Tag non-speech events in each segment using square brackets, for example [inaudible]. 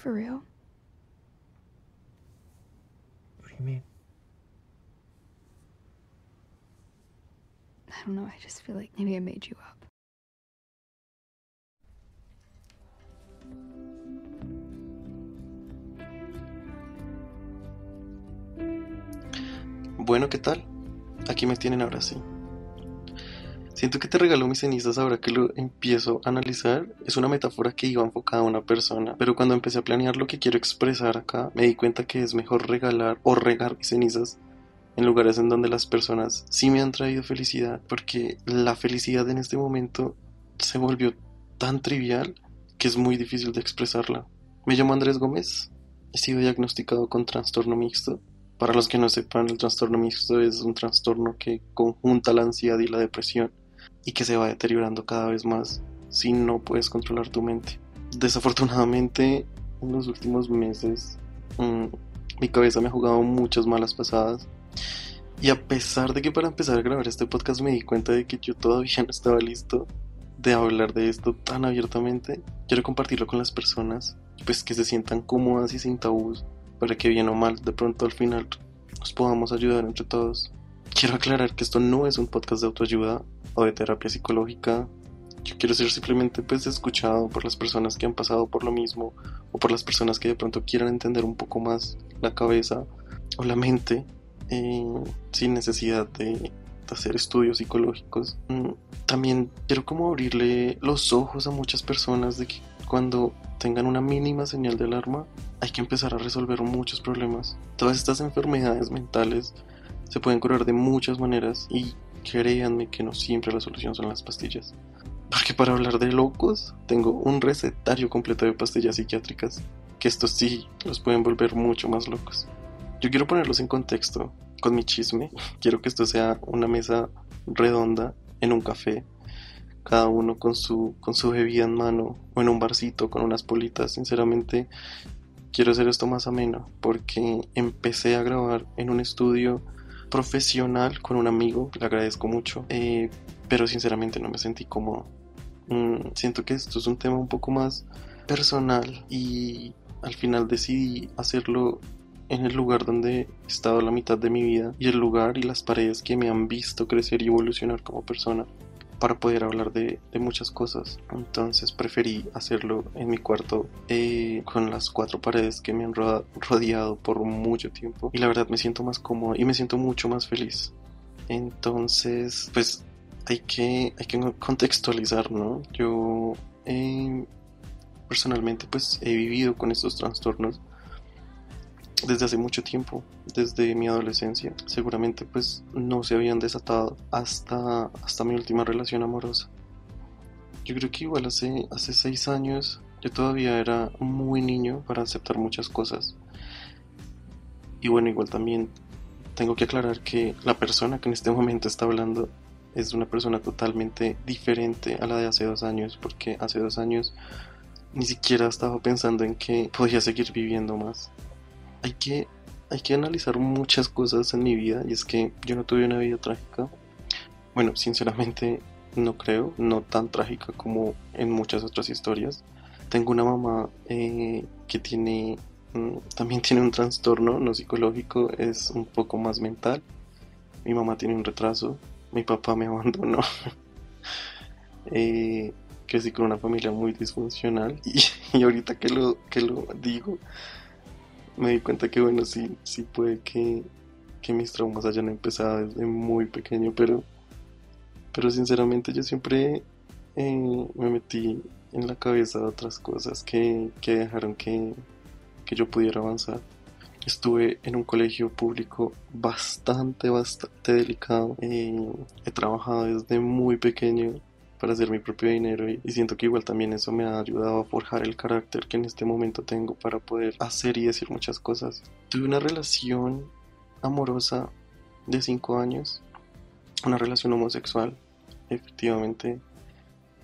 for real? What do you mean? I don't know. I just feel like maybe I made you up. Bueno, ¿qué tal? Aquí me tienen ahora sí. Siento que te regaló mis cenizas ahora que lo empiezo a analizar. Es una metáfora que iba enfocada a una persona, pero cuando empecé a planear lo que quiero expresar acá, me di cuenta que es mejor regalar o regar mis cenizas en lugares en donde las personas sí me han traído felicidad, porque la felicidad en este momento se volvió tan trivial que es muy difícil de expresarla. Me llamo Andrés Gómez, he sido diagnosticado con trastorno mixto. Para los que no sepan, el trastorno mixto es un trastorno que conjunta la ansiedad y la depresión y que se va deteriorando cada vez más si no puedes controlar tu mente. Desafortunadamente, en los últimos meses, mmm, mi cabeza me ha jugado muchas malas pasadas. Y a pesar de que para empezar a grabar este podcast me di cuenta de que yo todavía no estaba listo de hablar de esto tan abiertamente, quiero compartirlo con las personas, pues que se sientan cómodas y sin tabús, para que bien o mal, de pronto al final nos podamos ayudar entre todos. Quiero aclarar que esto no es un podcast de autoayuda o de terapia psicológica. Yo quiero ser simplemente pues escuchado por las personas que han pasado por lo mismo o por las personas que de pronto quieran entender un poco más la cabeza o la mente eh, sin necesidad de, hacer estudios psicológicos. Mm, también quiero como abrirle los ojos a muchas personas de que cuando tengan una mínima señal de alarma hay que empezar a resolver muchos problemas. Todas estas enfermedades mentales se pueden curar de muchas maneras y créanme que no siempre la solución son las pastillas. Porque para hablar de locos, tengo un recetario completo de pastillas psiquiátricas, que estos sí los pueden volver mucho más locos. Yo quiero ponerlos en contexto con mi chisme. Quiero que esto sea una mesa redonda en un café, cada uno con su, con su bebida en mano o en un barcito con unas politas. Sinceramente, quiero hacer esto más ameno porque empecé a grabar en un estudio profesional con un amigo, le agradezco mucho, eh, pero sinceramente no me sentí cómodo. Mm, siento que esto es un tema un poco más personal y al final decidí hacerlo en el lugar donde he estado la mitad de mi vida y el lugar y las paredes que me han visto crecer y evolucionar como persona para poder hablar de, muchas cosas. Entonces preferí hacerlo en mi cuarto eh, con las cuatro paredes que me han rodeado por mucho tiempo y la verdad me siento más cómodo y me siento mucho más feliz. Entonces, pues hay que, hay que contextualizar, ¿no? Yo eh, personalmente pues he vivido con estos trastornos desde hace mucho tiempo, desde mi adolescencia. Seguramente pues no se habían desatado hasta, hasta mi última relación amorosa. Yo creo que igual hace, hace seis años yo todavía era muy niño para aceptar muchas cosas. Y bueno, igual también tengo que aclarar que la persona que en este [laughs] momento está hablando es una persona totalmente diferente a la de hace dos años, porque hace dos años ni siquiera estaba pensando en que podía seguir viviendo más hay que, hay que analizar muchas cosas en mi vida y es que yo no tuve una vida trágica. Bueno, sinceramente no creo, no tan trágica como en muchas otras historias. Tengo una mamá eh, que tiene, mm, también tiene un trastorno no psicológico, es un poco más mental. Mi mamá tiene un retraso, mi papá me [laughs] abandonó. eh, crecí con una familia muy disfuncional y, y ahorita que lo, que lo digo, me di cuenta que bueno, sí, sí puede que, que mis traumas hayan empezado desde muy pequeño, pero, pero sinceramente yo siempre eh, me metí en la cabeza de otras cosas que, que dejaron que, que yo pudiera avanzar. Estuve en un colegio público bastante, bastante delicado. Eh, he trabajado desde muy pequeño para hacer mi propio dinero y, y, siento que igual también eso me ha ayudado a forjar el carácter que en este momento tengo para poder hacer y decir muchas cosas. Tuve una relación amorosa de 5 años, una relación homosexual, efectivamente.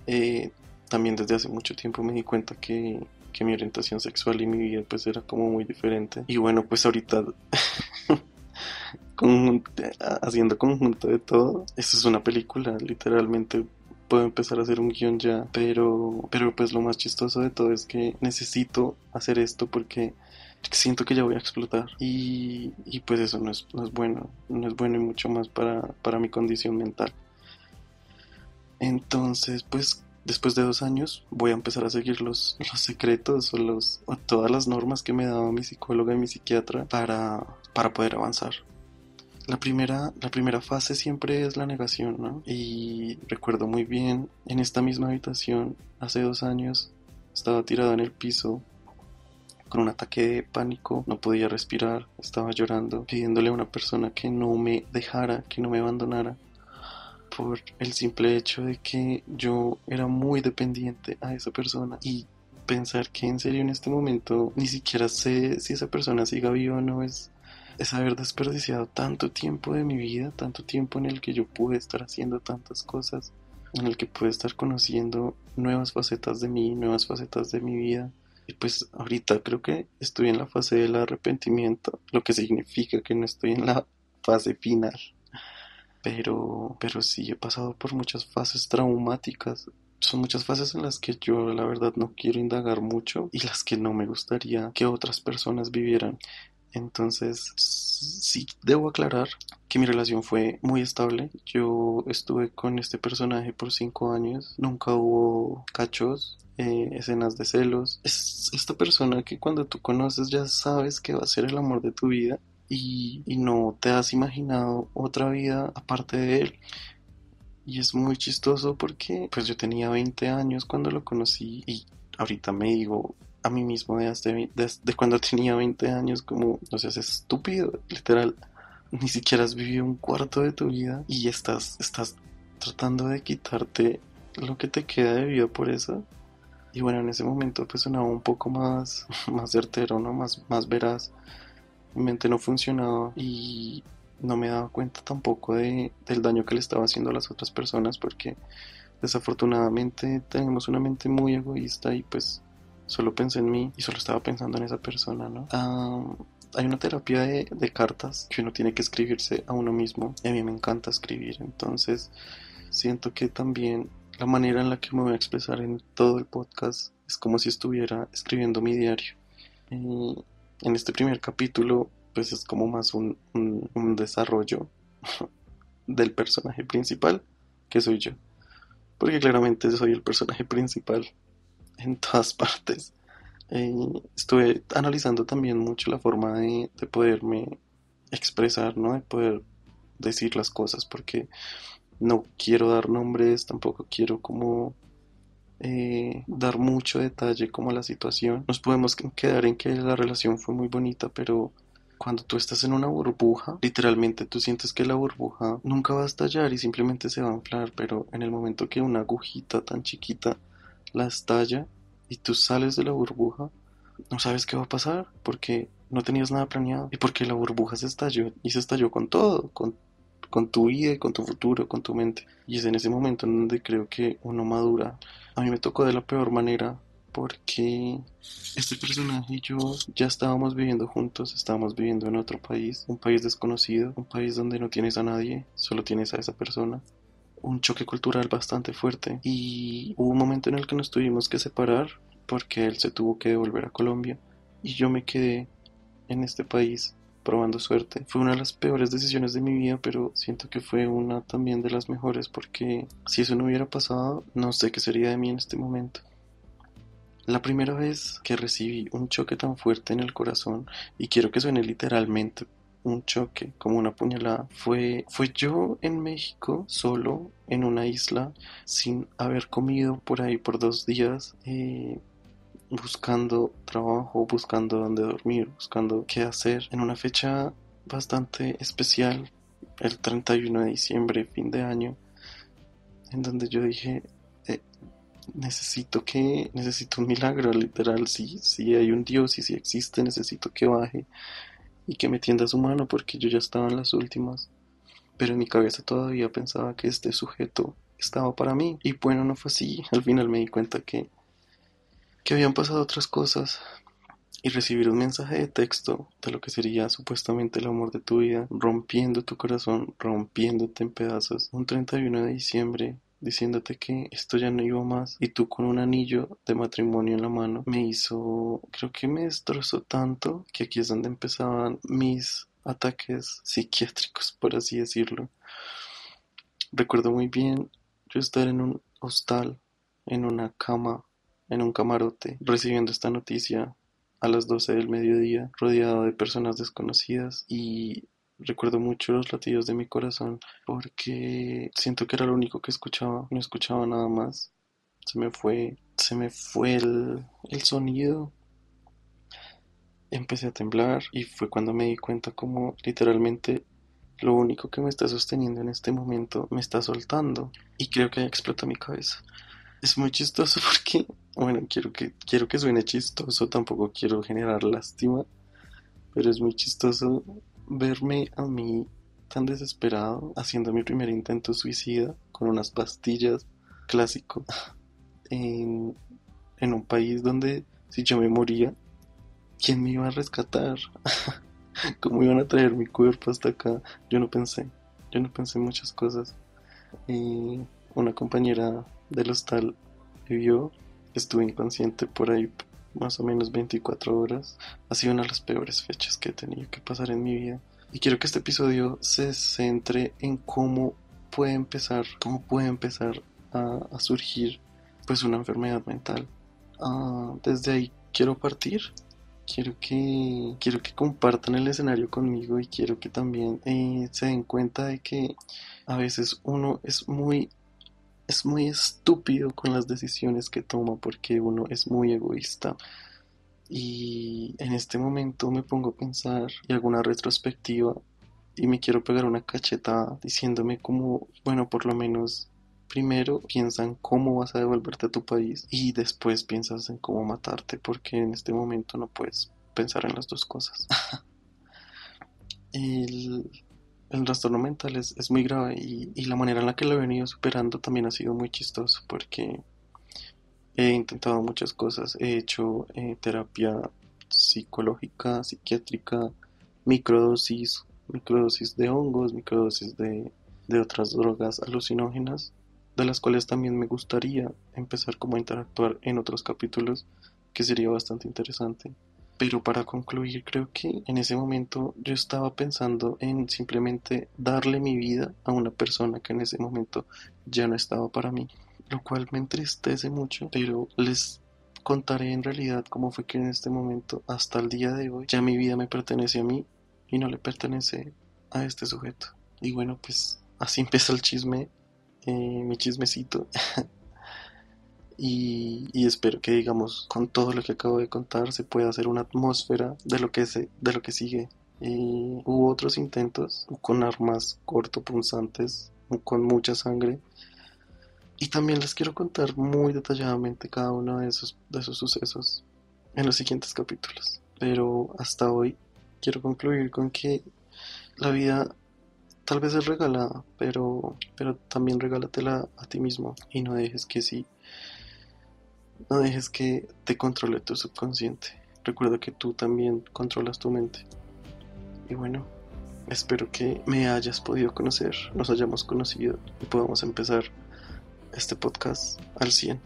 Eh, también desde hace mucho tiempo me di cuenta que, que mi orientación sexual y mi vida pues era como muy diferente. Y bueno, pues ahorita... [laughs] haciendo conjunto de todo, eso es una película, literalmente puedo empezar a hacer un guion ya, pero, pero pues lo más chistoso de todo es que necesito hacer esto porque siento que ya voy a explotar y, y pues eso no es, no es, bueno, no es bueno y mucho más para, para mi condición mental. Entonces, pues después de dos años voy a empezar a seguir los, los secretos o, los, o todas las normas que me daba mi psicóloga y mi psiquiatra para, para poder avanzar. La primera, la primera fase siempre es la negación, ¿no? Y recuerdo muy bien, en esta misma habitación, hace dos años, estaba tirado en el piso con un ataque de pánico, no podía respirar, estaba llorando, pidiéndole a una persona que no me dejara, que no me abandonara, por el simple hecho de que yo era muy dependiente a esa persona y pensar que en serio en este momento ni siquiera sé si esa persona siga viva o no es es haber desperdiciado tanto tiempo de mi vida, tanto tiempo en el que yo pude estar haciendo tantas cosas, en el que pude estar conociendo nuevas facetas de mí, nuevas facetas de mi vida. Y pues ahorita creo que estoy en la fase del arrepentimiento, lo que significa que no estoy en la fase final. Pero, pero sí he pasado por muchas fases traumáticas. Son muchas fases en las que yo la verdad no quiero indagar mucho y las que no me gustaría que otras personas vivieran. Entonces, sí debo aclarar que mi relación fue muy estable. Yo estuve con este personaje por cinco años. Nunca hubo cachos, eh, escenas de celos. Es esta persona que cuando tú conoces ya sabes que va a ser el amor de tu vida y, y no te has imaginado otra vida aparte de él. Y es muy chistoso porque pues yo tenía 20 años cuando lo conocí y ahorita me digo, a mí mismo desde, desde cuando tenía 20 años como, no seas estúpido, literal. Ni siquiera has vivido un cuarto de tu vida y estás, estás tratando de quitarte lo que te queda de vida por eso. Y bueno, en ese momento pues sonaba un poco más, [laughs] más certero, ¿no? Más, más veraz. Mi mente no funcionaba y no me daba cuenta tampoco de, del daño que le estaba haciendo a las otras personas porque desafortunadamente tenemos una mente muy egoísta y pues solo pensé en mí y solo estaba pensando en esa persona, ¿no? hay una terapia de, cartas que uno tiene que escribirse a uno mismo a mí me encanta escribir, entonces siento que también la manera en la que me voy a expresar en todo el podcast es como si estuviera escribiendo mi diario. Y en este primer capítulo pues es como más un, un desarrollo [laughs] del personaje principal que soy yo. Porque claramente soy el personaje principal en todas partes. Eh, estuve analizando también mucho la forma de, de, poderme expresar, ¿no? De poder decir las cosas, porque no quiero dar nombres, tampoco quiero como eh, dar mucho detalle como a la situación. Nos podemos quedar en que la relación fue muy bonita, pero cuando tú estás en una burbuja, literalmente tú sientes que la burbuja nunca va a estallar y simplemente se va a inflar, pero en el momento que una agujita tan chiquita la estalla y tú sales de la burbuja, no sabes qué va a pasar porque no tenías nada planeado y porque la burbuja se estalló y se estalló con todo, con, con tu vida, con tu futuro, con tu mente. Y es en ese momento en donde creo que uno madura. A mí me tocó de la peor manera porque este personaje y yo ya estábamos viviendo juntos, estábamos viviendo en otro país, un país desconocido, un país donde no tienes a nadie, solo tienes a esa persona un choque cultural bastante fuerte y hubo un momento en el que nos tuvimos que separar porque él se tuvo que devolver a Colombia y yo me quedé en este país probando suerte. Fue una de las peores decisiones de mi vida, pero siento que fue una también de las mejores porque si eso no hubiera pasado, no sé qué sería de mí en este momento. La primera vez que recibí un choque tan fuerte en el corazón, y quiero que suene literalmente un choque, como una puñalada. Fue, fue yo en México, solo, en una isla, sin haber comido por ahí por dos días, eh, buscando trabajo, buscando dónde dormir, buscando qué hacer, en una fecha bastante especial, el 31 de diciembre, fin de año, en donde yo dije, eh, necesito que, necesito un milagro, literal, si, si hay un Dios y si existe, necesito que baje y que me tienda su mano porque yo ya estaba en las últimas. Pero en mi cabeza todavía pensaba que este sujeto estaba para mí. Y bueno, no fue así. Al final me di cuenta que, que habían pasado otras cosas. Y recibir un mensaje de texto de lo que sería supuestamente el amor de tu vida, rompiendo tu corazón, rompiéndote en pedazos, un 31 de diciembre diciéndote que esto ya no iba más y tú con un anillo de matrimonio en la mano me hizo, creo que me destrozó tanto que aquí es donde empezaban mis ataques psiquiátricos, por así decirlo. Recuerdo muy bien yo estar en un hostal, en una cama, en un camarote, recibiendo esta noticia a las 12 del mediodía, rodeado de personas desconocidas y recuerdo mucho los latidos de mi corazón porque siento que era lo único que escuchaba, no escuchaba nada más. Se me fue, se me fue el, el sonido. Empecé a temblar y fue cuando me di cuenta como literalmente lo único que me está sosteniendo en este momento me está soltando y creo que explota mi cabeza. Es muy chistoso [laughs] porque, bueno, quiero que, quiero que suene chistoso, tampoco quiero generar lástima, pero es muy chistoso verme a mí tan desesperado haciendo mi primer intento suicida con unas pastillas clásico [laughs] en, un país donde si yo me moría, ¿quién me iba a rescatar? [laughs] ¿Cómo iban a traer mi cuerpo hasta acá? Yo no pensé, yo no pensé muchas cosas. Y una compañera del hostal me vio, estuve inconsciente por ahí más o menos 24 horas. Ha sido una de las peores fechas que he tenido que pasar en mi vida. Y quiero que este episodio se centre en cómo puede empezar, cómo puede empezar a, surgir pues una enfermedad mental. Ah, desde ahí quiero partir. Quiero que, quiero que compartan el escenario conmigo y quiero que también eh, se den cuenta de que a veces uno es muy es muy estúpido con las decisiones que toma porque uno es muy egoísta. Y en este momento me pongo a pensar y hago una retrospectiva y me quiero pegar una cachetada diciéndome como, bueno, por lo menos primero piensa en cómo vas a devolverte a tu país y después piensas en cómo matarte porque en este momento no puedes pensar en las dos cosas. [laughs] el, el trastorno mental es, es muy grave y, la manera en la que lo he venido superando también ha sido muy chistoso porque he intentado muchas cosas. He hecho eh, terapia psicológica, psiquiátrica, microdosis, microdosis de hongos, microdosis de, de otras drogas alucinógenas, de las cuales también me gustaría empezar como a interactuar en otros capítulos, que sería bastante interesante. Pero para concluir, creo que en ese momento yo estaba pensando en simplemente darle mi vida a una persona que en ese momento ya no estaba para mí, lo cual me entristece mucho, pero les contaré en realidad cómo fue que en este momento, hasta el día de hoy, ya mi vida me pertenece a mí y no le pertenece a este sujeto. Y bueno, pues así [laughs] empieza el chisme, eh, mi chismecito. [laughs] Y, espero que digamos con todo lo que acabo de contar se pueda hacer una atmósfera de lo que se, de lo que sigue. Y hubo otros intentos con armas cortopunzantes con mucha sangre. Y también les quiero contar muy detalladamente cada uno de esos, de esos sucesos en los siguientes capítulos. Pero hasta hoy quiero concluir con que la vida tal vez es regalada pero, pero también regálatela a ti mismo. Y no dejes que si no dejes que te controle tu subconsciente. Recuerda que tú también controlas tu mente. Y bueno, espero que me hayas podido conocer, nos hayamos conocido y podamos empezar este podcast al 100.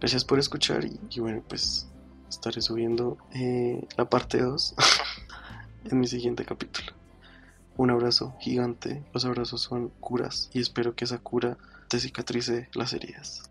Gracias por escuchar y, bueno, pues estaré subiendo eh, la parte 2 [laughs] en mi siguiente capítulo. Un abrazo gigante, los abrazos son curas y espero que esa cura te cicatrice las heridas.